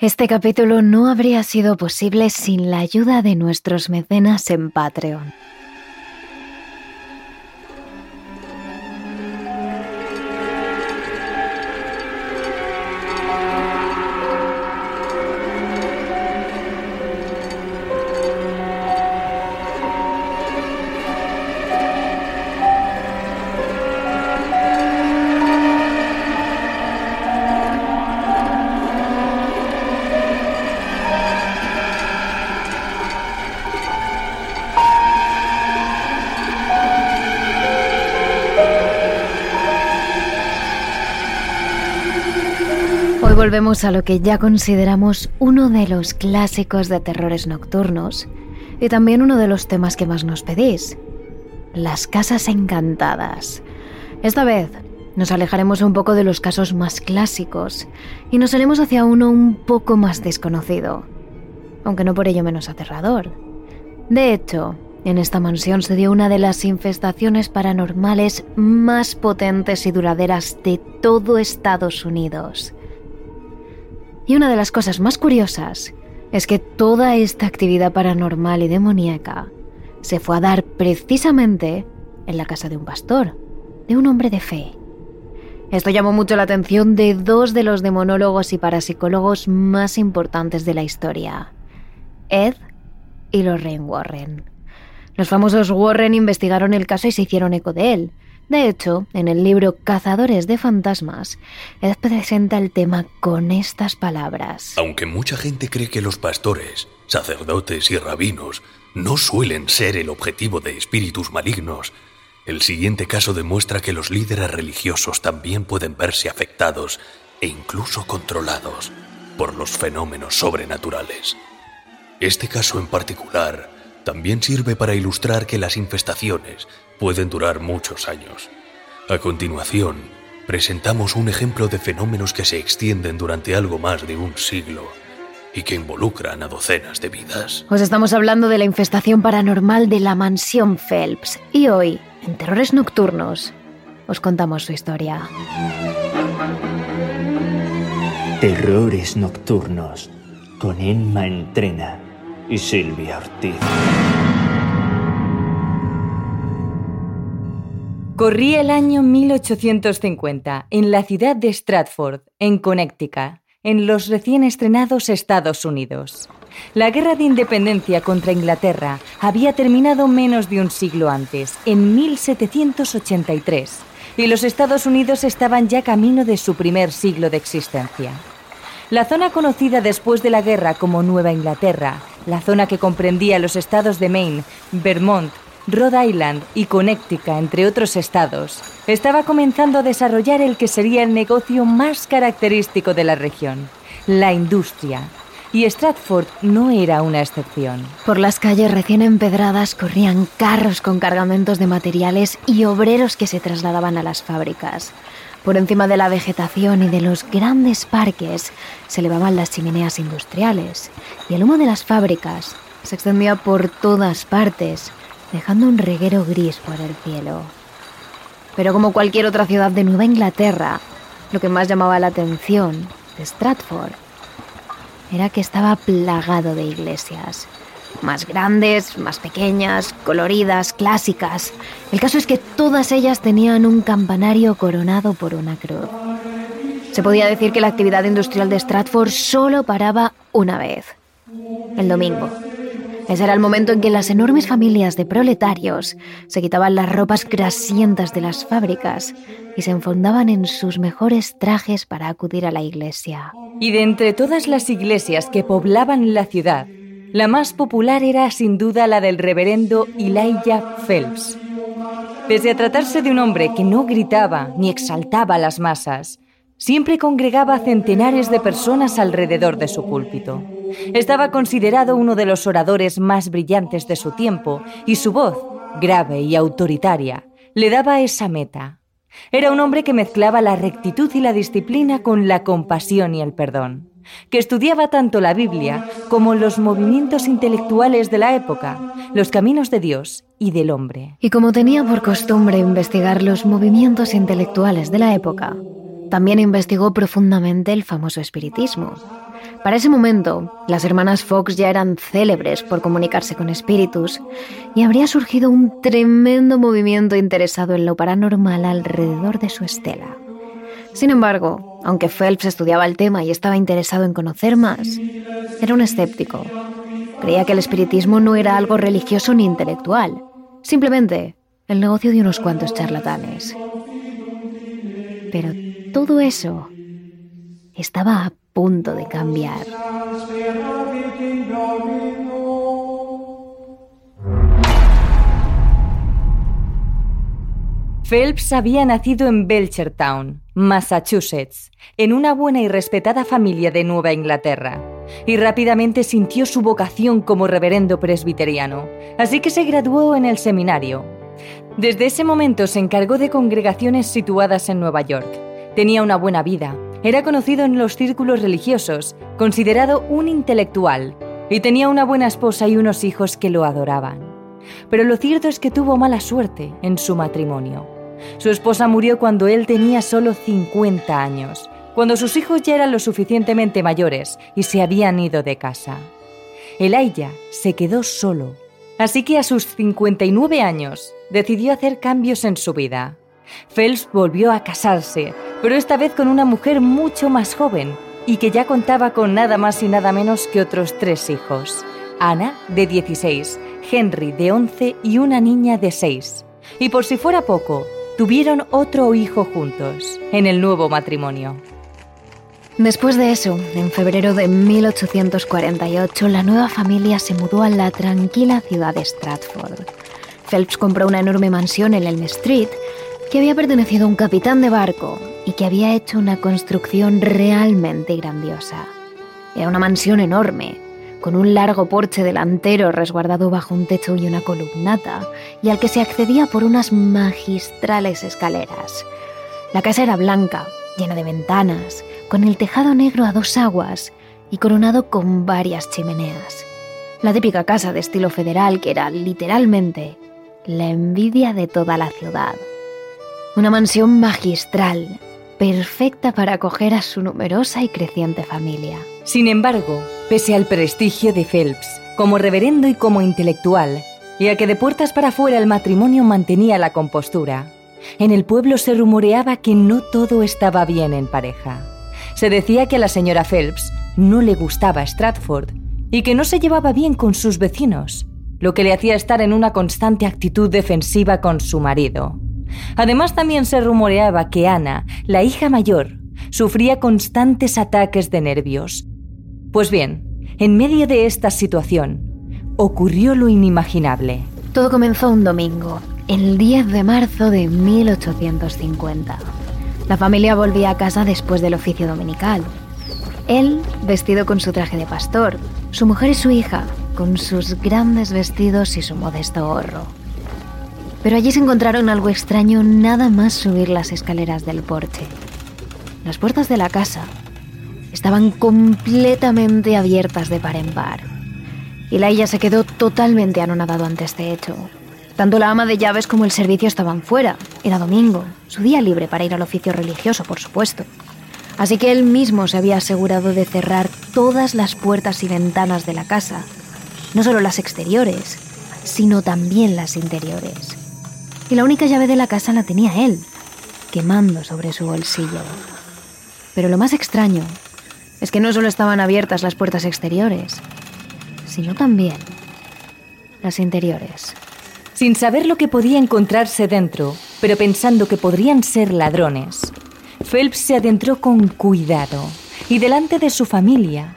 Este capítulo no habría sido posible sin la ayuda de nuestros mecenas en Patreon. Volvemos a lo que ya consideramos uno de los clásicos de terrores nocturnos y también uno de los temas que más nos pedís, las casas encantadas. Esta vez nos alejaremos un poco de los casos más clásicos y nos iremos hacia uno un poco más desconocido, aunque no por ello menos aterrador. De hecho, en esta mansión se dio una de las infestaciones paranormales más potentes y duraderas de todo Estados Unidos. Y una de las cosas más curiosas es que toda esta actividad paranormal y demoníaca se fue a dar precisamente en la casa de un pastor, de un hombre de fe. Esto llamó mucho la atención de dos de los demonólogos y parapsicólogos más importantes de la historia, Ed y Lorraine Warren. Los famosos Warren investigaron el caso y se hicieron eco de él, de hecho, en el libro Cazadores de Fantasmas, Ed presenta el tema con estas palabras. Aunque mucha gente cree que los pastores, sacerdotes y rabinos no suelen ser el objetivo de espíritus malignos, el siguiente caso demuestra que los líderes religiosos también pueden verse afectados e incluso controlados por los fenómenos sobrenaturales. Este caso en particular también sirve para ilustrar que las infestaciones pueden durar muchos años. A continuación, presentamos un ejemplo de fenómenos que se extienden durante algo más de un siglo y que involucran a docenas de vidas. Os estamos hablando de la infestación paranormal de la mansión Phelps y hoy, en Terrores Nocturnos, os contamos su historia. Terrores Nocturnos con Emma Entrena y Silvia Ortiz. Corría el año 1850 en la ciudad de Stratford, en Connecticut, en los recién estrenados Estados Unidos. La guerra de independencia contra Inglaterra había terminado menos de un siglo antes, en 1783, y los Estados Unidos estaban ya camino de su primer siglo de existencia. La zona conocida después de la guerra como Nueva Inglaterra, la zona que comprendía los estados de Maine, Vermont, Rhode Island y Connecticut, entre otros estados, estaba comenzando a desarrollar el que sería el negocio más característico de la región, la industria. Y Stratford no era una excepción. Por las calles recién empedradas corrían carros con cargamentos de materiales y obreros que se trasladaban a las fábricas. Por encima de la vegetación y de los grandes parques se elevaban las chimeneas industriales y el humo de las fábricas se extendía por todas partes, dejando un reguero gris por el cielo. Pero como cualquier otra ciudad de Nueva Inglaterra, lo que más llamaba la atención de Stratford era que estaba plagado de iglesias. Más grandes, más pequeñas, coloridas, clásicas. El caso es que todas ellas tenían un campanario coronado por una cruz. Se podía decir que la actividad industrial de Stratford solo paraba una vez, el domingo. Ese era el momento en que las enormes familias de proletarios se quitaban las ropas grasientas de las fábricas y se enfondaban en sus mejores trajes para acudir a la iglesia. Y de entre todas las iglesias que poblaban la ciudad, la más popular era sin duda la del reverendo Elijah Phelps. Pese a tratarse de un hombre que no gritaba ni exaltaba a las masas, siempre congregaba centenares de personas alrededor de su púlpito. Estaba considerado uno de los oradores más brillantes de su tiempo y su voz, grave y autoritaria, le daba esa meta. Era un hombre que mezclaba la rectitud y la disciplina con la compasión y el perdón, que estudiaba tanto la Biblia como los movimientos intelectuales de la época, los caminos de Dios y del hombre. Y como tenía por costumbre investigar los movimientos intelectuales de la época, también investigó profundamente el famoso espiritismo. Para ese momento, las hermanas Fox ya eran célebres por comunicarse con espíritus y habría surgido un tremendo movimiento interesado en lo paranormal alrededor de su estela. Sin embargo, aunque Phelps estudiaba el tema y estaba interesado en conocer más, era un escéptico. Creía que el espiritismo no era algo religioso ni intelectual, simplemente el negocio de unos cuantos charlatanes. Pero todo eso estaba a punto de cambiar. Phelps había nacido en Belchertown, Massachusetts, en una buena y respetada familia de Nueva Inglaterra, y rápidamente sintió su vocación como reverendo presbiteriano, así que se graduó en el seminario. Desde ese momento se encargó de congregaciones situadas en Nueva York. Tenía una buena vida, era conocido en los círculos religiosos, considerado un intelectual, y tenía una buena esposa y unos hijos que lo adoraban. Pero lo cierto es que tuvo mala suerte en su matrimonio. Su esposa murió cuando él tenía solo 50 años, cuando sus hijos ya eran lo suficientemente mayores y se habían ido de casa. Elijah se quedó solo, así que a sus 59 años decidió hacer cambios en su vida. Phelps volvió a casarse, pero esta vez con una mujer mucho más joven y que ya contaba con nada más y nada menos que otros tres hijos. Ana, de 16, Henry, de 11 y una niña de 6. Y por si fuera poco, tuvieron otro hijo juntos en el nuevo matrimonio. Después de eso, en febrero de 1848, la nueva familia se mudó a la tranquila ciudad de Stratford. Phelps compró una enorme mansión en Elm Street que había pertenecido a un capitán de barco y que había hecho una construcción realmente grandiosa. Era una mansión enorme, con un largo porche delantero resguardado bajo un techo y una columnata, y al que se accedía por unas magistrales escaleras. La casa era blanca, llena de ventanas, con el tejado negro a dos aguas y coronado con varias chimeneas. La típica casa de estilo federal que era literalmente la envidia de toda la ciudad. Una mansión magistral, perfecta para acoger a su numerosa y creciente familia. Sin embargo, pese al prestigio de Phelps como reverendo y como intelectual, y a que de puertas para afuera el matrimonio mantenía la compostura, en el pueblo se rumoreaba que no todo estaba bien en pareja. Se decía que a la señora Phelps no le gustaba Stratford y que no se llevaba bien con sus vecinos, lo que le hacía estar en una constante actitud defensiva con su marido. Además también se rumoreaba que Ana, la hija mayor, sufría constantes ataques de nervios pues bien, en medio de esta situación, ocurrió lo inimaginable. Todo comenzó un domingo, el 10 de marzo de 1850. La familia volvía a casa después del oficio dominical. Él, vestido con su traje de pastor, su mujer y su hija, con sus grandes vestidos y su modesto gorro. Pero allí se encontraron algo extraño nada más subir las escaleras del porche. Las puertas de la casa estaban completamente abiertas de par en par. Y Laia se quedó totalmente anonadado ante este hecho. Tanto la ama de llaves como el servicio estaban fuera. Era domingo, su día libre para ir al oficio religioso, por supuesto. Así que él mismo se había asegurado de cerrar todas las puertas y ventanas de la casa, no solo las exteriores, sino también las interiores. Y la única llave de la casa la tenía él, quemando sobre su bolsillo. Pero lo más extraño es que no solo estaban abiertas las puertas exteriores, sino también las interiores. Sin saber lo que podía encontrarse dentro, pero pensando que podrían ser ladrones, Phelps se adentró con cuidado y delante de su familia,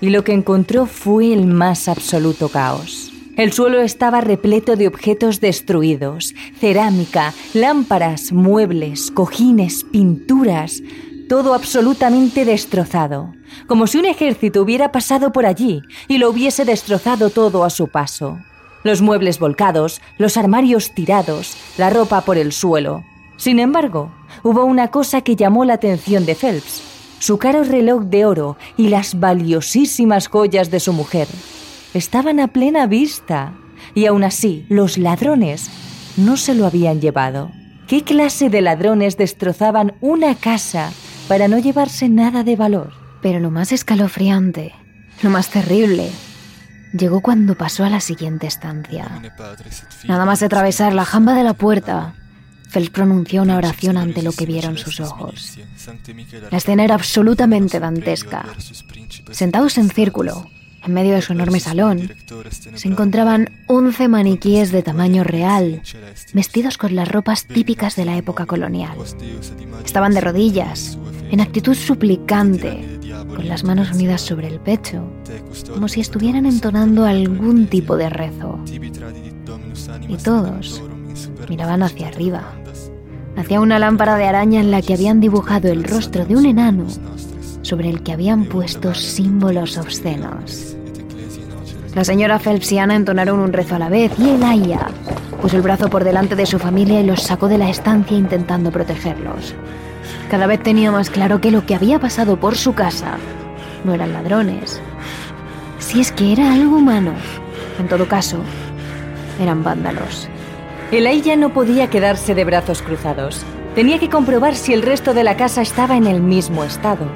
y lo que encontró fue el más absoluto caos. El suelo estaba repleto de objetos destruidos, cerámica, lámparas, muebles, cojines, pinturas, todo absolutamente destrozado, como si un ejército hubiera pasado por allí y lo hubiese destrozado todo a su paso. Los muebles volcados, los armarios tirados, la ropa por el suelo. Sin embargo, hubo una cosa que llamó la atención de Phelps, su caro reloj de oro y las valiosísimas joyas de su mujer. Estaban a plena vista, y aún así los ladrones no se lo habían llevado. ¿Qué clase de ladrones destrozaban una casa para no llevarse nada de valor? Pero lo más escalofriante, lo más terrible, llegó cuando pasó a la siguiente estancia. Nada más atravesar la jamba de la puerta, Phelps pronunció una oración ante lo que vieron sus ojos. La escena era absolutamente dantesca. Sentados en círculo, en medio de su enorme salón, se encontraban 11 maniquíes de tamaño real, vestidos con las ropas típicas de la época colonial. Estaban de rodillas, en actitud suplicante, con las manos unidas sobre el pecho, como si estuvieran entonando algún tipo de rezo. Y todos miraban hacia arriba, hacia una lámpara de araña en la que habían dibujado el rostro de un enano sobre el que habían puesto símbolos obscenos. La señora Phelps y Ana entonaron un rezo a la vez y Aya puso el brazo por delante de su familia y los sacó de la estancia intentando protegerlos. Cada vez tenía más claro que lo que había pasado por su casa no eran ladrones. Si es que era algo humano, en todo caso, eran vándalos. El ya no podía quedarse de brazos cruzados. Tenía que comprobar si el resto de la casa estaba en el mismo estado.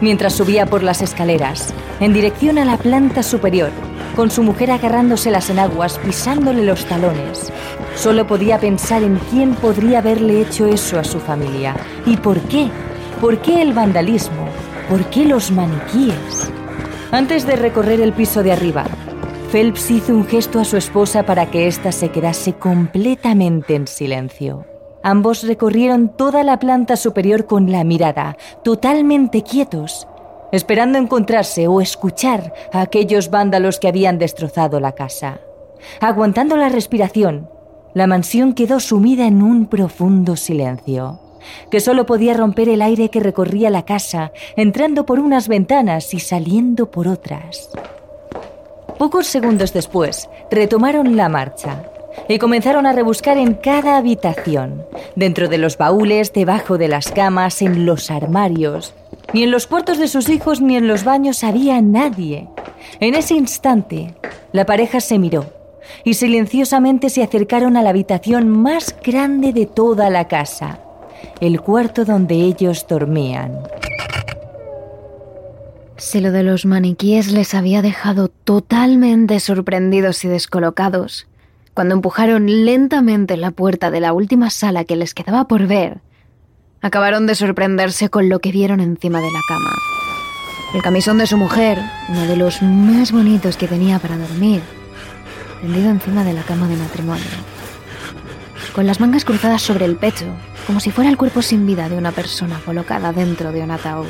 Mientras subía por las escaleras, en dirección a la planta superior, con su mujer agarrándose las enaguas, pisándole los talones, solo podía pensar en quién podría haberle hecho eso a su familia. ¿Y por qué? ¿Por qué el vandalismo? ¿Por qué los maniquíes? Antes de recorrer el piso de arriba, Phelps hizo un gesto a su esposa para que ésta se quedase completamente en silencio. Ambos recorrieron toda la planta superior con la mirada, totalmente quietos, esperando encontrarse o escuchar a aquellos vándalos que habían destrozado la casa. Aguantando la respiración, la mansión quedó sumida en un profundo silencio, que solo podía romper el aire que recorría la casa, entrando por unas ventanas y saliendo por otras. Pocos segundos después, retomaron la marcha y comenzaron a rebuscar en cada habitación, dentro de los baúles, debajo de las camas, en los armarios. Ni en los cuartos de sus hijos ni en los baños había nadie. En ese instante, la pareja se miró y silenciosamente se acercaron a la habitación más grande de toda la casa, el cuarto donde ellos dormían. Si lo de los maniquíes les había dejado totalmente sorprendidos y descolocados, cuando empujaron lentamente la puerta de la última sala que les quedaba por ver, acabaron de sorprenderse con lo que vieron encima de la cama. El camisón de su mujer, uno de los más bonitos que tenía para dormir, tendido encima de la cama de matrimonio. Con las mangas cruzadas sobre el pecho, como si fuera el cuerpo sin vida de una persona colocada dentro de un ataúd.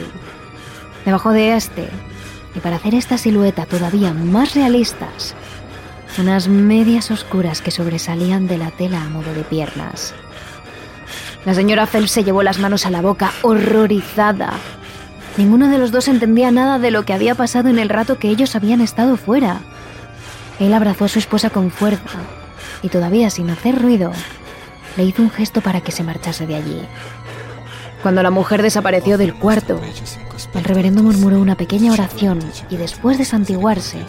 Debajo de este, y para hacer esta silueta todavía más realistas, unas medias oscuras que sobresalían de la tela a modo de piernas. La señora Phelps se llevó las manos a la boca, horrorizada. Ninguno de los dos entendía nada de lo que había pasado en el rato que ellos habían estado fuera. Él abrazó a su esposa con fuerza y todavía sin hacer ruido, le hizo un gesto para que se marchase de allí. Cuando la mujer desapareció del cuarto, el reverendo murmuró una pequeña oración y después de santiguarse,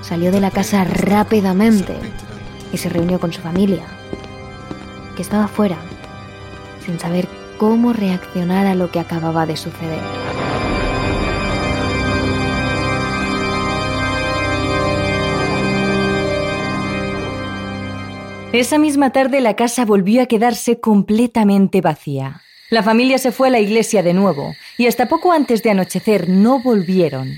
salió de la casa rápidamente y se reunió con su familia, que estaba fuera, sin saber cómo reaccionar a lo que acababa de suceder. Esa misma tarde la casa volvió a quedarse completamente vacía. La familia se fue a la iglesia de nuevo y hasta poco antes de anochecer no volvieron.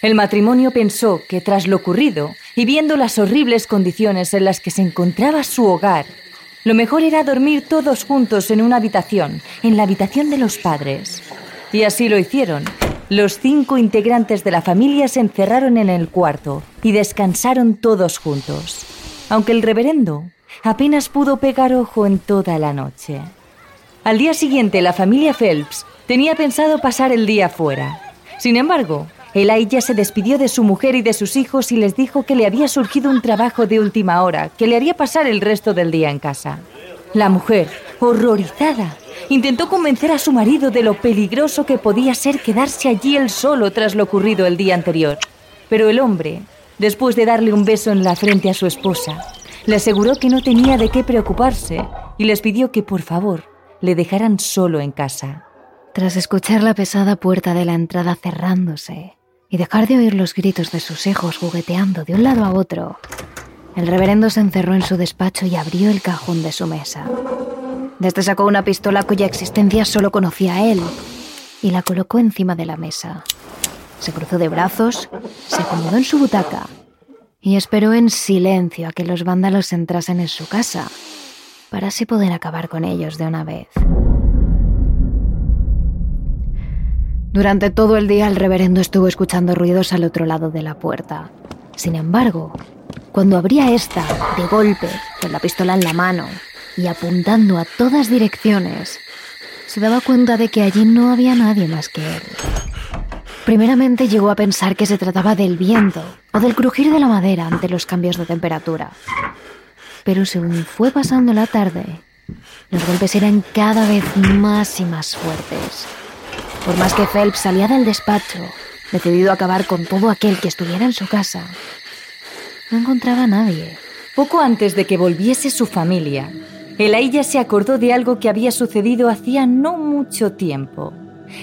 El matrimonio pensó que tras lo ocurrido y viendo las horribles condiciones en las que se encontraba su hogar, lo mejor era dormir todos juntos en una habitación, en la habitación de los padres. Y así lo hicieron. Los cinco integrantes de la familia se encerraron en el cuarto y descansaron todos juntos, aunque el reverendo apenas pudo pegar ojo en toda la noche. Al día siguiente, la familia Phelps tenía pensado pasar el día fuera. Sin embargo, Elijah se despidió de su mujer y de sus hijos y les dijo que le había surgido un trabajo de última hora que le haría pasar el resto del día en casa. La mujer, horrorizada, intentó convencer a su marido de lo peligroso que podía ser quedarse allí él solo tras lo ocurrido el día anterior. Pero el hombre, después de darle un beso en la frente a su esposa, Le aseguró que no tenía de qué preocuparse y les pidió que por favor le dejaran solo en casa. Tras escuchar la pesada puerta de la entrada cerrándose y dejar de oír los gritos de sus hijos jugueteando de un lado a otro, el reverendo se encerró en su despacho y abrió el cajón de su mesa. Desde sacó una pistola cuya existencia solo conocía él y la colocó encima de la mesa. Se cruzó de brazos, se acomodó en su butaca y esperó en silencio a que los vándalos entrasen en su casa para así poder acabar con ellos de una vez. Durante todo el día el reverendo estuvo escuchando ruidos al otro lado de la puerta. Sin embargo, cuando abría esta, de golpe, con la pistola en la mano y apuntando a todas direcciones, se daba cuenta de que allí no había nadie más que él. Primeramente llegó a pensar que se trataba del viento o del crujir de la madera ante los cambios de temperatura. Pero según fue pasando la tarde, los golpes eran cada vez más y más fuertes. Por más que Phelps salía del despacho, decidido a acabar con todo aquel que estuviera en su casa, no encontraba a nadie. Poco antes de que volviese su familia, Elijah se acordó de algo que había sucedido hacía no mucho tiempo.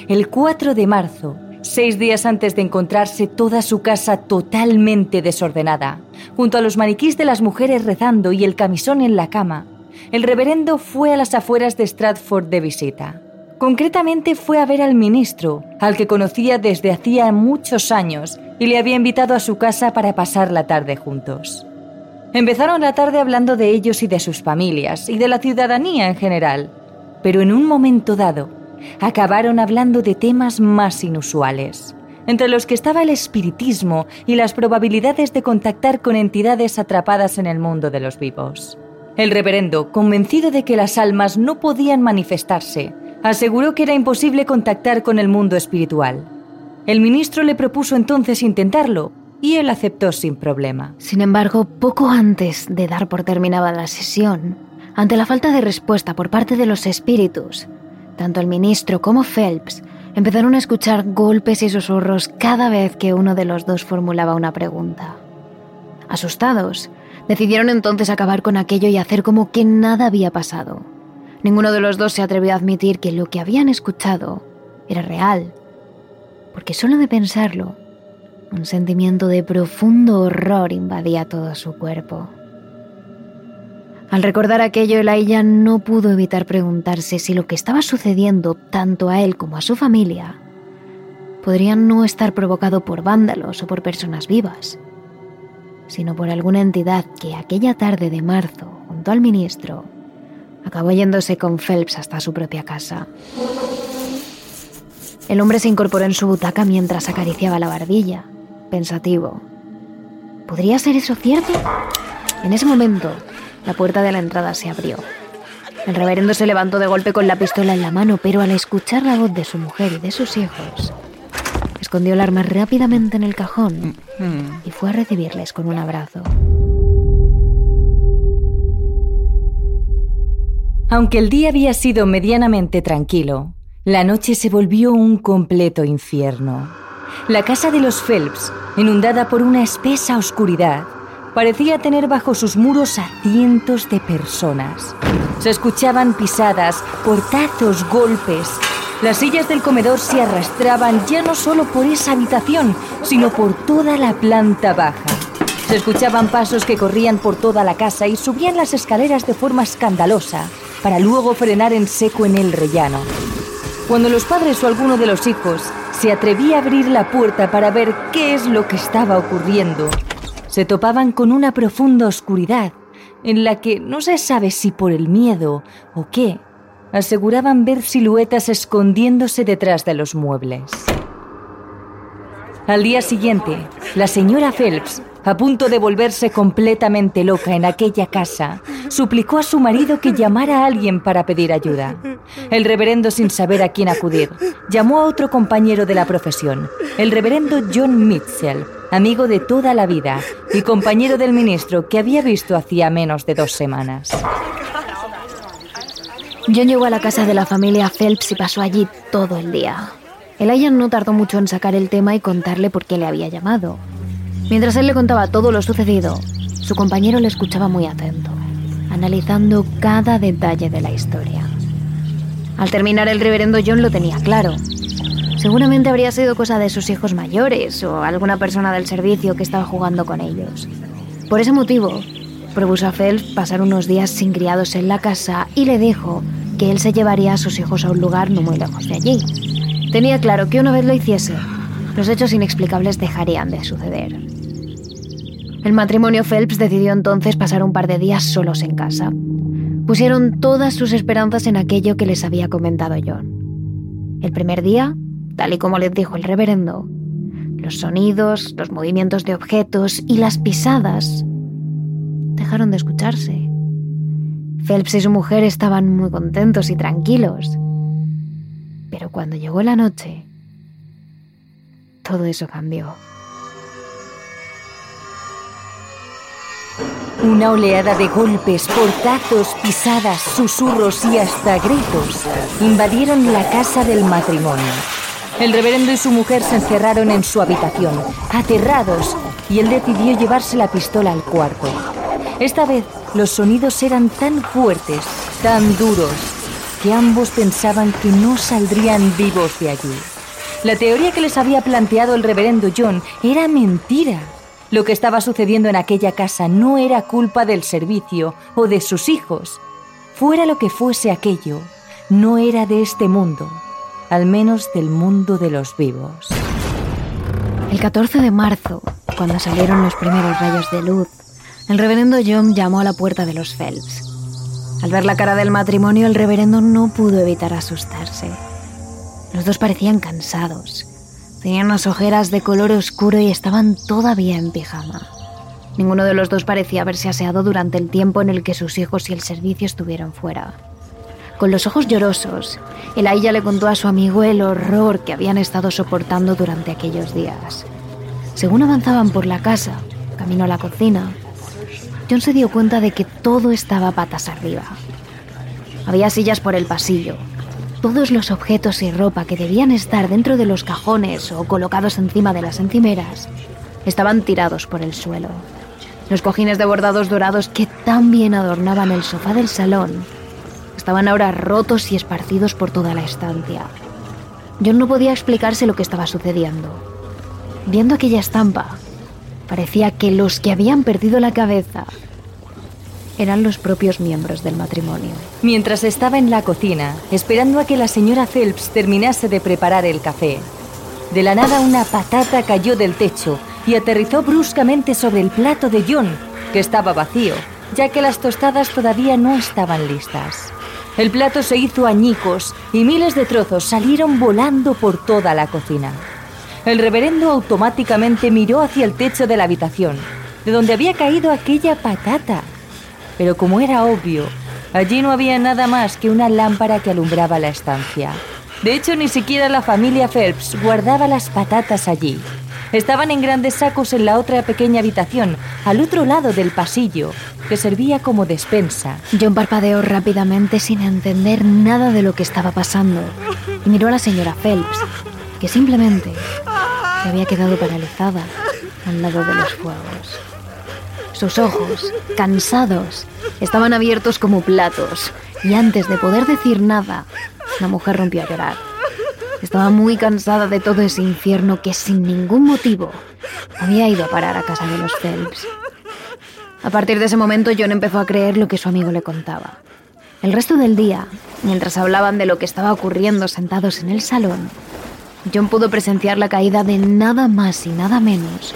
El 4 de marzo, seis días antes de encontrarse toda su casa totalmente desordenada, junto a los maniquís de las mujeres rezando y el camisón en la cama, el reverendo fue a las afueras de Stratford de visita. Concretamente fue a ver al ministro, al que conocía desde hacía muchos años, y le había invitado a su casa para pasar la tarde juntos. Empezaron la tarde hablando de ellos y de sus familias, y de la ciudadanía en general, pero en un momento dado, acabaron hablando de temas más inusuales, entre los que estaba el espiritismo y las probabilidades de contactar con entidades atrapadas en el mundo de los vivos. El reverendo, convencido de que las almas no podían manifestarse, aseguró que era imposible contactar con el mundo espiritual. El ministro le propuso entonces intentarlo y él aceptó sin problema. Sin embargo, poco antes de dar por terminada la sesión, ante la falta de respuesta por parte de los espíritus, tanto el ministro como Phelps empezaron a escuchar golpes y susurros cada vez que uno de los dos formulaba una pregunta. Asustados, decidieron entonces acabar con aquello y hacer como que nada había pasado. Ninguno de los dos se atrevió a admitir que lo que habían escuchado era real, porque solo de pensarlo, un sentimiento de profundo horror invadía todo su cuerpo. Al recordar aquello, Elijah no pudo evitar preguntarse si lo que estaba sucediendo tanto a él como a su familia podría no estar provocado por vándalos o por personas vivas, sino por alguna entidad que aquella tarde de marzo, junto al ministro, acabó yéndose con Phelps hasta su propia casa. El hombre se incorporó en su butaca mientras acariciaba la barbilla, pensativo. ¿Podría ser eso cierto? En ese momento, la puerta de la entrada se abrió. El reverendo se levantó de golpe con la pistola en la mano, pero al escuchar la voz de su mujer y de sus hijos, escondió el arma rápidamente en el cajón y fue a recibirles con un abrazo. Aunque el día había sido medianamente tranquilo, la noche se volvió un completo infierno. La casa de los Phelps, inundada por una espesa oscuridad, parecía tener bajo sus muros a cientos de personas. Se escuchaban pisadas, portazos, golpes. Las sillas del comedor se arrastraban ya no solo por esa habitación, sino por toda la planta baja. Se escuchaban pasos que corrían por toda la casa y subían las escaleras de forma escandalosa, para luego frenar en seco en el rellano. Cuando los padres o alguno de los hijos se atrevía a abrir la puerta para ver qué es lo que estaba ocurriendo, se topaban con una profunda oscuridad en la que no se sabe si por el miedo o qué, aseguraban ver siluetas escondiéndose detrás de los muebles. Al día siguiente, la señora Phelps a punto de volverse completamente loca en aquella casa, suplicó a su marido que llamara a alguien para pedir ayuda. El reverendo, sin saber a quién acudir, llamó a otro compañero de la profesión, el reverendo John Mitchell, amigo de toda la vida y compañero del ministro que había visto hacía menos de dos semanas. John llegó a la casa de la familia Phelps y pasó allí todo el día. Elijah no tardó mucho en sacar el tema y contarle por qué le había llamado. Mientras él le contaba todo lo sucedido, Su compañero le escuchaba muy atento, analizando cada detalle de la historia. Al terminar el reverendo John lo tenía claro. Seguramente habría sido cosa de sus hijos mayores o alguna persona del servicio que estaba jugando con ellos. Por ese motivo, propuso a Phelps pasar unos días sin criados en la casa y le dijo que él se llevaría a sus hijos a un lugar no muy lejos de allí. Tenía claro que una vez lo hiciese, los hechos inexplicables dejarían de suceder. El matrimonio Phelps decidió entonces pasar un par de días solos en casa. Pusieron todas sus esperanzas en aquello que les había comentado John. El primer día, tal y como les dijo el reverendo, los sonidos, los movimientos de objetos y las pisadas dejaron de escucharse. Phelps y su mujer estaban muy contentos y tranquilos. Pero cuando llegó la noche, todo eso cambió. Una oleada de golpes, portazos, pisadas, susurros y hasta gritos invadieron la casa del matrimonio. El reverendo y su mujer se encerraron en su habitación, aterrados, y él decidió llevarse la pistola al cuarto. Esta vez los sonidos eran tan fuertes, tan duros, que ambos pensaban que no saldrían vivos de allí. La teoría que les había planteado el reverendo John era mentira. Lo que estaba sucediendo en aquella casa no era culpa del servicio o de sus hijos. Fuera lo que fuese aquello, no era de este mundo, al menos del mundo de los vivos. El 14 de marzo, cuando salieron los primeros rayos de luz, el reverendo John llamó a la puerta de los Phelps. Al ver la cara del matrimonio, el reverendo no pudo evitar asustarse. Los dos parecían cansados, Tenían unas ojeras de color oscuro y estaban todavía en pijama. Ninguno de los dos parecía haberse aseado durante el tiempo en el que sus hijos y el servicio estuvieron fuera. Con los ojos llorosos, Elijah le contó a su amigo el horror que habían estado soportando durante aquellos días. Según avanzaban por la casa, camino a la cocina, John se dio cuenta de que todo estaba patas arriba. Había sillas por el pasillo, todos los objetos y ropa que debían estar dentro de los cajones o colocados encima de las encimeras estaban tirados por el suelo. Los cojines de bordados dorados que tan bien adornaban el sofá del salón estaban ahora rotos y esparcidos por toda la estancia. John no podía explicarse lo que estaba sucediendo. Viendo aquella estampa, parecía que los que habían perdido la cabeza eran los propios miembros del matrimonio. Mientras estaba en la cocina, esperando a que la señora Phelps terminase de preparar el café, de la nada una patata cayó del techo y aterrizó bruscamente sobre el plato de John, que estaba vacío, ya que las tostadas todavía no estaban listas. El plato se hizo añicos y miles de trozos salieron volando por toda la cocina. El reverendo automáticamente miró hacia el techo de la habitación, de donde había caído aquella patata, pero como era obvio, allí no había nada más que una lámpara que alumbraba la estancia. De hecho, ni siquiera la familia Phelps guardaba las patatas allí. Estaban en grandes sacos en la otra pequeña habitación, al otro lado del pasillo, que servía como despensa. John parpadeó rápidamente sin entender nada de lo que estaba pasando y miró a la señora Phelps, que simplemente se había quedado paralizada al lado de los fuegos. Sus ojos, cansados, estaban abiertos como platos, y antes de poder decir nada, la mujer rompió a llorar. Estaba muy cansada de todo ese infierno que sin ningún motivo había ido a parar a casa de los Phelps. A partir de ese momento John empezó a creer lo que su amigo le contaba. El resto del día, mientras hablaban de lo que estaba ocurriendo sentados en el salón, John pudo presenciar la caída de nada más y nada menos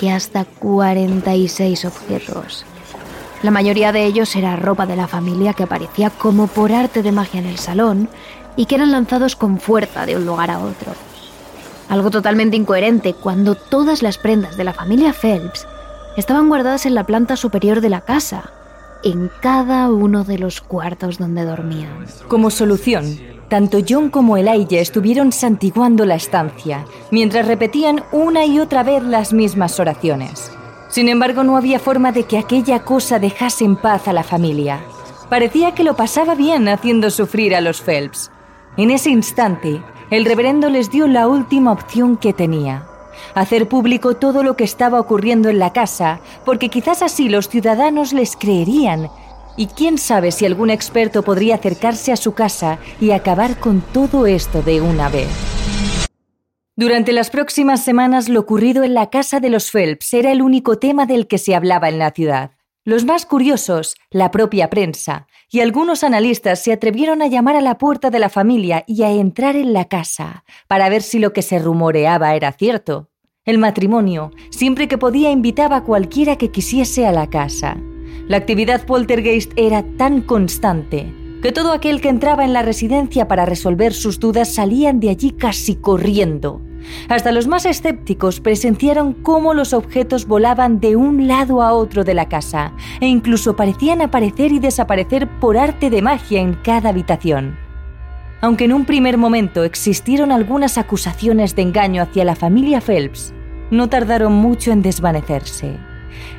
que hasta 46 objetos. La mayoría de ellos era ropa de la familia que aparecía como por arte de magia en el salón y que eran lanzados con fuerza de un lugar a otro. Algo totalmente incoherente cuando todas las prendas de la familia Phelps estaban guardadas en la planta superior de la casa, en cada uno de los cuartos donde dormían. Como solución, tanto John como Elijah estuvieron santiguando la estancia, mientras repetían una y otra vez las mismas oraciones. Sin embargo, no había forma de que aquella cosa dejase en paz a la familia. Parecía que lo pasaba bien haciendo sufrir a los Phelps. En ese instante, el reverendo les dio la última opción que tenía. hacer público todo lo que estaba ocurriendo en la casa, porque quizás así los ciudadanos les creerían. Y quién sabe si algún experto podría acercarse a su casa y acabar con todo esto de una vez. Durante las próximas semanas lo ocurrido en la casa de los Phelps era el único tema del que se hablaba en la ciudad. Los más curiosos, la propia prensa, y algunos analistas se atrevieron a llamar a la puerta de la familia y a entrar en la casa para ver si lo que se rumoreaba era cierto. El matrimonio, siempre que podía, invitaba a cualquiera que quisiese a la casa. La actividad poltergeist era tan constante que todo aquel que entraba en la residencia para resolver sus dudas salían de allí casi corriendo. Hasta los más escépticos presenciaron cómo los objetos volaban de un lado a otro de la casa e incluso parecían aparecer y desaparecer por arte de magia en cada habitación. Aunque en un primer momento existieron algunas acusaciones de engaño hacia la familia Phelps, no tardaron mucho en desvanecerse.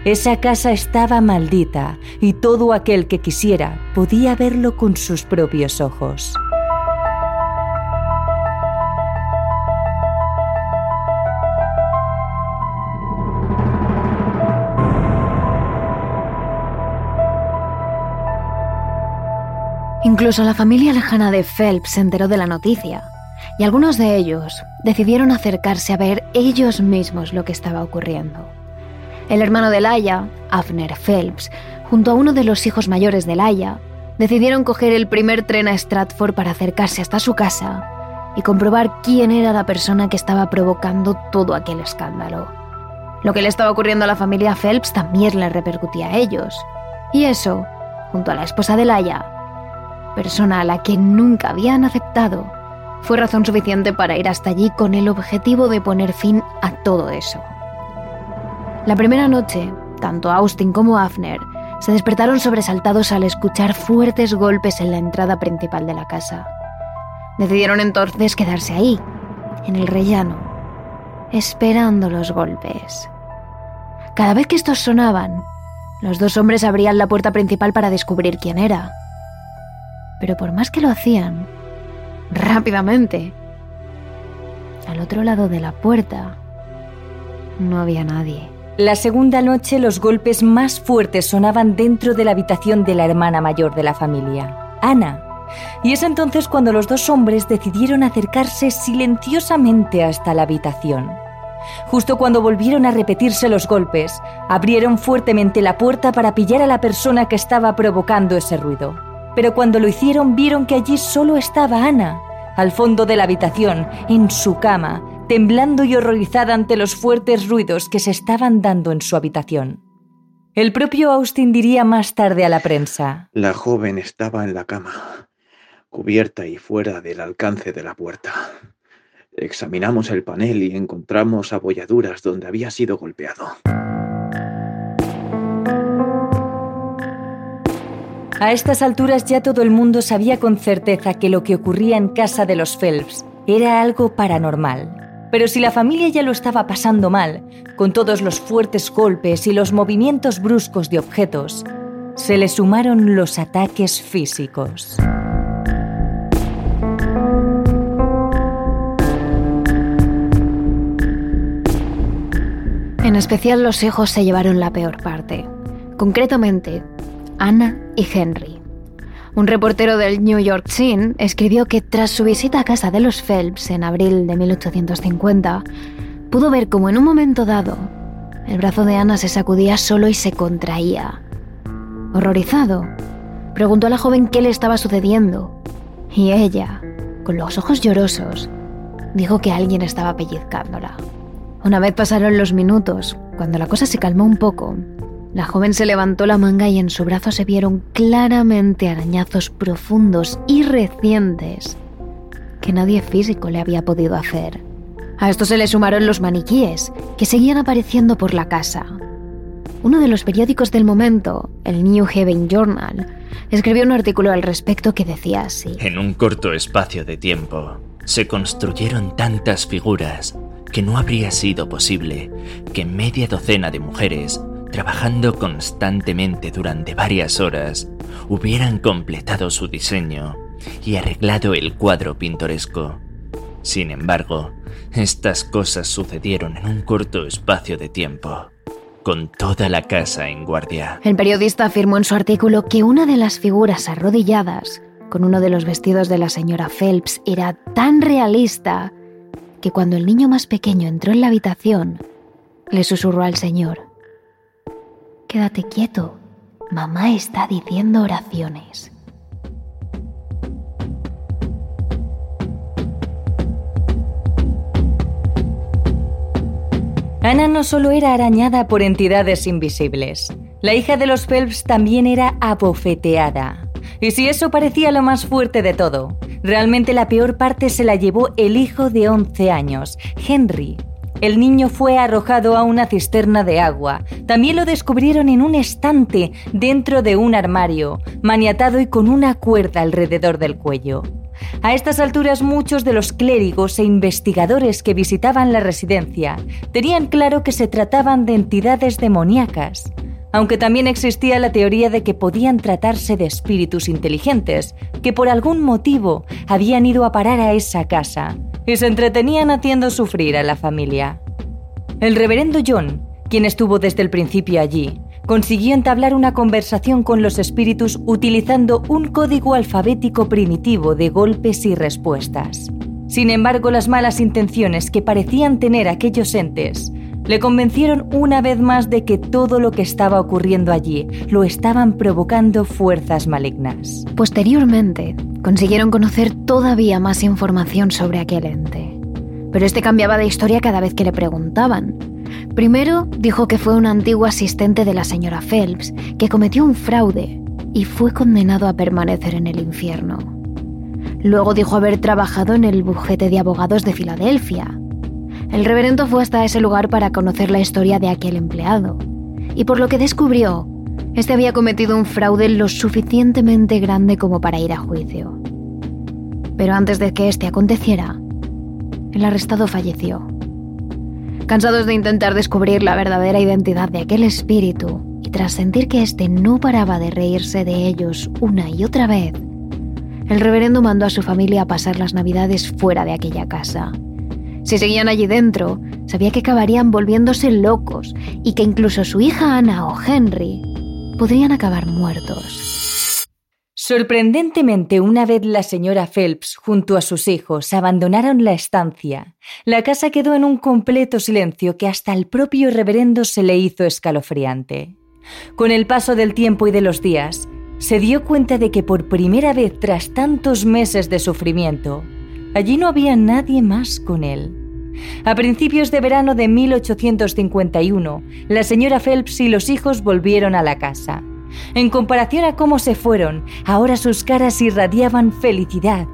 Esa casa estaba maldita y todo aquel que quisiera podía verlo con sus propios ojos. Incluso la familia lejana de Phelps se enteró de la noticia, y algunos de ellos decidieron acercarse a ver ellos mismos lo que estaba ocurriendo. El hermano de Laia, Avner Phelps, junto a uno de los hijos mayores de Laia, decidieron coger el primer tren a Stratford para acercarse hasta su casa y comprobar quién era la persona que estaba provocando todo aquel escándalo. Lo que le estaba ocurriendo a la familia Phelps también le repercutía a ellos. Y eso, junto a la esposa de Laia, persona a la que nunca habían aceptado, fue razón suficiente para ir hasta allí con el objetivo de poner fin a todo eso. La primera noche, tanto Austin como Afner se despertaron sobresaltados al escuchar fuertes golpes en la entrada principal de la casa. Decidieron entonces quedarse ahí, en el rellano, esperando los golpes. Cada vez que estos sonaban, los dos hombres abrían la puerta principal para descubrir quién era. Pero por más que lo hacían, rápidamente, al otro lado de la puerta no había nadie. La segunda noche los golpes más fuertes sonaban dentro de la habitación de la hermana mayor de la familia, Ana. Y es entonces cuando los dos hombres decidieron acercarse silenciosamente hasta la habitación. Justo cuando volvieron a repetirse los golpes, abrieron fuertemente la puerta para pillar a la persona que estaba provocando ese ruido. Pero cuando lo hicieron vieron que allí solo estaba Ana, al fondo de la habitación, en su cama, temblando y horrorizada ante los fuertes ruidos que se estaban dando en su habitación. El propio Austin diría más tarde a la prensa. La joven estaba en la cama, cubierta y fuera del alcance de la puerta. Examinamos el panel y encontramos abolladuras donde había sido golpeado. A estas alturas ya todo el mundo sabía con certeza que lo que ocurría en casa de los Phelps era algo paranormal. Pero si la familia ya lo estaba pasando mal, con todos los fuertes golpes y los movimientos bruscos de objetos, se le sumaron los ataques físicos. En especial los hijos se llevaron la peor parte. Concretamente, Anna y Henry. Un reportero del New York Scene escribió que tras su visita a casa de los Phelps en abril de 1850, pudo ver como en un momento dado el brazo de Ana se sacudía solo y se contraía. Horrorizado, preguntó a la joven qué le estaba sucediendo y ella, con los ojos llorosos, dijo que alguien estaba pellizcándola. Una vez pasaron los minutos, cuando la cosa se calmó un poco, la joven se levantó la manga y en su brazo se vieron claramente arañazos profundos y recientes que nadie físico le había podido hacer. A esto se le sumaron los maniquíes, que seguían apareciendo por la casa. Uno de los periódicos del momento, el New Haven Journal, escribió un artículo al respecto que decía así. En un corto espacio de tiempo, se construyeron tantas figuras que no habría sido posible que media docena de mujeres trabajando constantemente durante varias horas, hubieran completado su diseño y arreglado el cuadro pintoresco. Sin embargo, Estas cosas sucedieron en un corto espacio de tiempo, con toda la casa en guardia. El periodista afirmó en su artículo que una de las figuras arrodilladas, con uno de los vestidos de la señora Phelps, era tan realista que cuando el niño más pequeño entró en la habitación, le susurró al señor, Quédate quieto, mamá está diciendo oraciones. Ana no solo era arañada por entidades invisibles, la hija de los Phelps también era abofeteada. Y si eso parecía lo más fuerte de todo, realmente la peor parte se la llevó el hijo de 11 años, Henry. El niño fue arrojado a una cisterna de agua. También lo descubrieron en un estante dentro de un armario, maniatado y con una cuerda alrededor del cuello. A estas alturas muchos de los clérigos e investigadores que visitaban la residencia tenían claro que se trataban de entidades demoníacas, aunque también existía la teoría de que podían tratarse de espíritus inteligentes que por algún motivo habían ido a parar a esa casa y se entretenían haciendo sufrir a la familia. El reverendo John, quien estuvo desde el principio allí, consiguió entablar una conversación con los espíritus utilizando un código alfabético primitivo de golpes y respuestas. Sin embargo, las malas intenciones que parecían tener aquellos entes le convencieron una vez más de que todo lo que estaba ocurriendo allí lo estaban provocando fuerzas malignas. Posteriormente, consiguieron conocer todavía más información sobre aquel ente. Pero este cambiaba de historia cada vez que le preguntaban. Primero dijo que fue un antiguo asistente de la señora Phelps, que cometió un fraude y fue condenado a permanecer en el infierno. Luego dijo haber trabajado en el bufete de abogados de Filadelfia, el reverendo fue hasta ese lugar para conocer la historia de aquel empleado, y por lo que descubrió, este había cometido un fraude lo suficientemente grande como para ir a juicio. Pero antes de que este aconteciera, el arrestado falleció. Cansados de intentar descubrir la verdadera identidad de aquel espíritu, y tras sentir que éste no paraba de reírse de ellos una y otra vez, el reverendo mandó a su familia a pasar las navidades fuera de aquella casa. Si seguían allí dentro, sabía que acabarían volviéndose locos y que incluso su hija Ana o Henry podrían acabar muertos. Sorprendentemente, una vez la señora Phelps junto a sus hijos abandonaron la estancia, la casa quedó en un completo silencio que hasta el propio reverendo se le hizo escalofriante. Con el paso del tiempo y de los días, se dio cuenta de que por primera vez tras tantos meses de sufrimiento, Allí no había nadie más con él. A principios de verano de 1851, la señora Phelps y los hijos volvieron a la casa. En comparación a cómo se fueron, ahora sus caras irradiaban felicidad.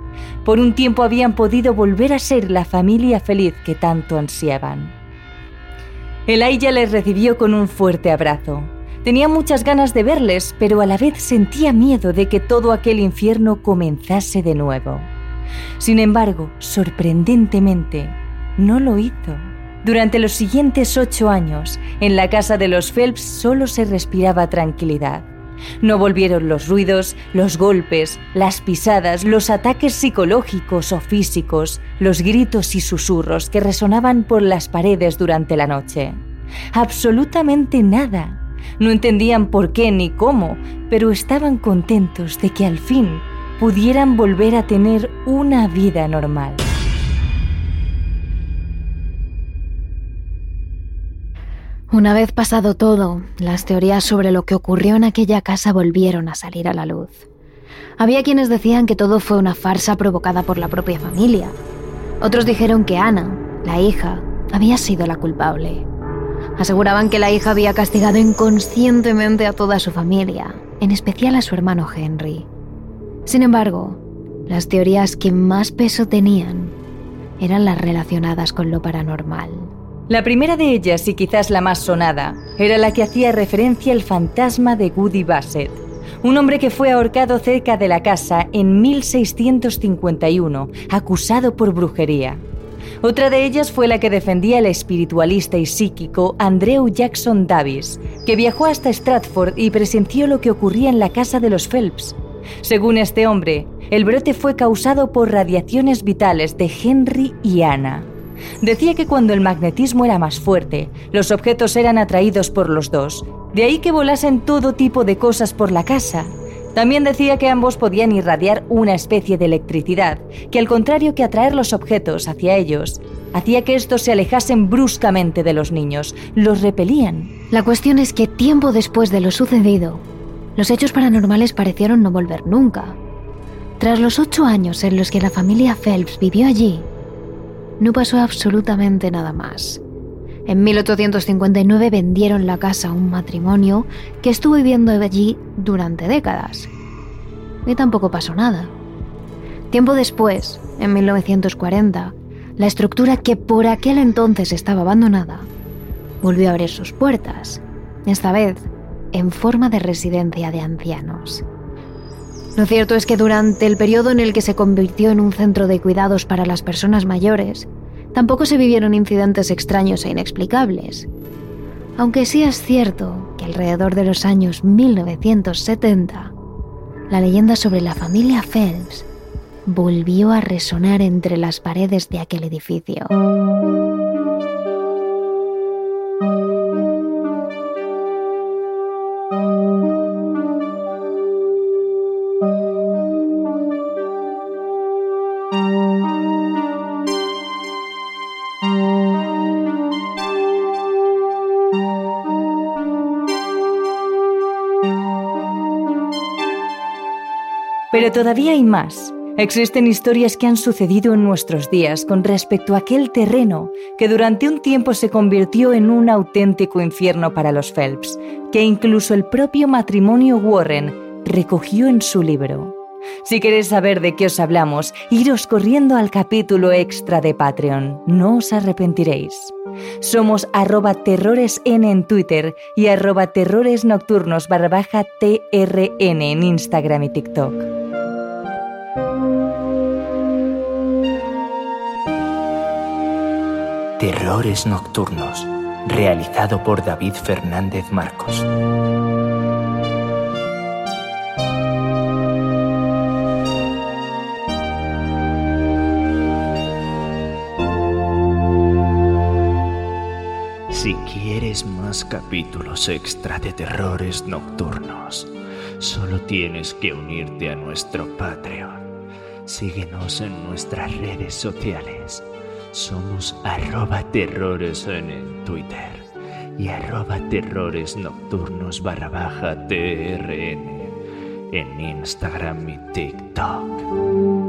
Por un tiempo habían podido volver a ser la familia feliz que tanto ansiaban. Elijah les recibió con un fuerte abrazo. Tenía muchas ganas de verles, pero a la vez sentía miedo de que todo aquel infierno comenzase de nuevo. Sin embargo, sorprendentemente, no lo hizo. Durante los siguientes ocho años, en la casa de los Phelps solo se respiraba tranquilidad. No volvieron los ruidos, los golpes, las pisadas, los ataques psicológicos o físicos, los gritos y susurros que resonaban por las paredes durante la noche. Absolutamente nada. No entendían por qué ni cómo, pero estaban contentos de que al fin pudieran volver a tener una vida normal. Una vez pasado todo, las teorías sobre lo que ocurrió en aquella casa volvieron a salir a la luz. Había quienes decían que todo fue una farsa provocada por la propia familia. Otros dijeron que Ana, la hija, había sido la culpable. Aseguraban que la hija había castigado inconscientemente a toda su familia, en especial a su hermano Henry. Sin embargo, las teorías que más peso tenían eran las relacionadas con lo paranormal. La primera de ellas, y quizás la más sonada, era la que hacía referencia al fantasma de Goody Bassett, un hombre que fue ahorcado cerca de la casa en 1651, acusado por brujería. Otra de ellas fue la que defendía el espiritualista y psíquico Andrew Jackson Davis, que viajó hasta Stratford y presenció lo que ocurría en la casa de los Phelps, según este hombre, el brote fue causado por radiaciones vitales de Henry y Ana. Decía que cuando el magnetismo era más fuerte, los objetos eran atraídos por los dos, de ahí que volasen todo tipo de cosas por la casa. También decía que ambos podían irradiar una especie de electricidad, que al contrario que atraer los objetos hacia ellos, hacía que estos se alejasen bruscamente de los niños, los repelían. La cuestión es que tiempo después de lo sucedido, los hechos paranormales parecieron no volver nunca. Tras los ocho años en los que la familia Phelps vivió allí, no pasó absolutamente nada más. En 1859 vendieron la casa a un matrimonio que estuvo viviendo allí durante décadas. Y tampoco pasó nada. Tiempo después, en 1940, la estructura que por aquel entonces estaba abandonada volvió a abrir sus puertas, esta vez en forma de residencia de ancianos. Lo cierto es que durante el periodo en el que se convirtió en un centro de cuidados para las personas mayores, tampoco se vivieron incidentes extraños e inexplicables. Aunque sí es cierto que alrededor de los años 1970, la leyenda sobre la familia Phelps volvió a resonar entre las paredes de aquel edificio. Todavía hay más. Existen historias que han sucedido en nuestros días con respecto a aquel terreno que durante un tiempo se convirtió en un auténtico infierno para los Phelps, que incluso el propio matrimonio Warren recogió en su libro. Si queréis saber de qué os hablamos, iros corriendo al capítulo extra de Patreon, no os arrepentiréis. Somos arroba terroresn en Twitter y arroba terroresnocturnos barra trn en Instagram y TikTok. Terrores Nocturnos, realizado por David Fernández Marcos. Si quieres más capítulos extra de Terrores Nocturnos, solo tienes que unirte a nuestro Patreon. Síguenos en nuestras redes sociales somos arroba terrores en Twitter y arroba terrores nocturnos barra baja TRN en Instagram y TikTok.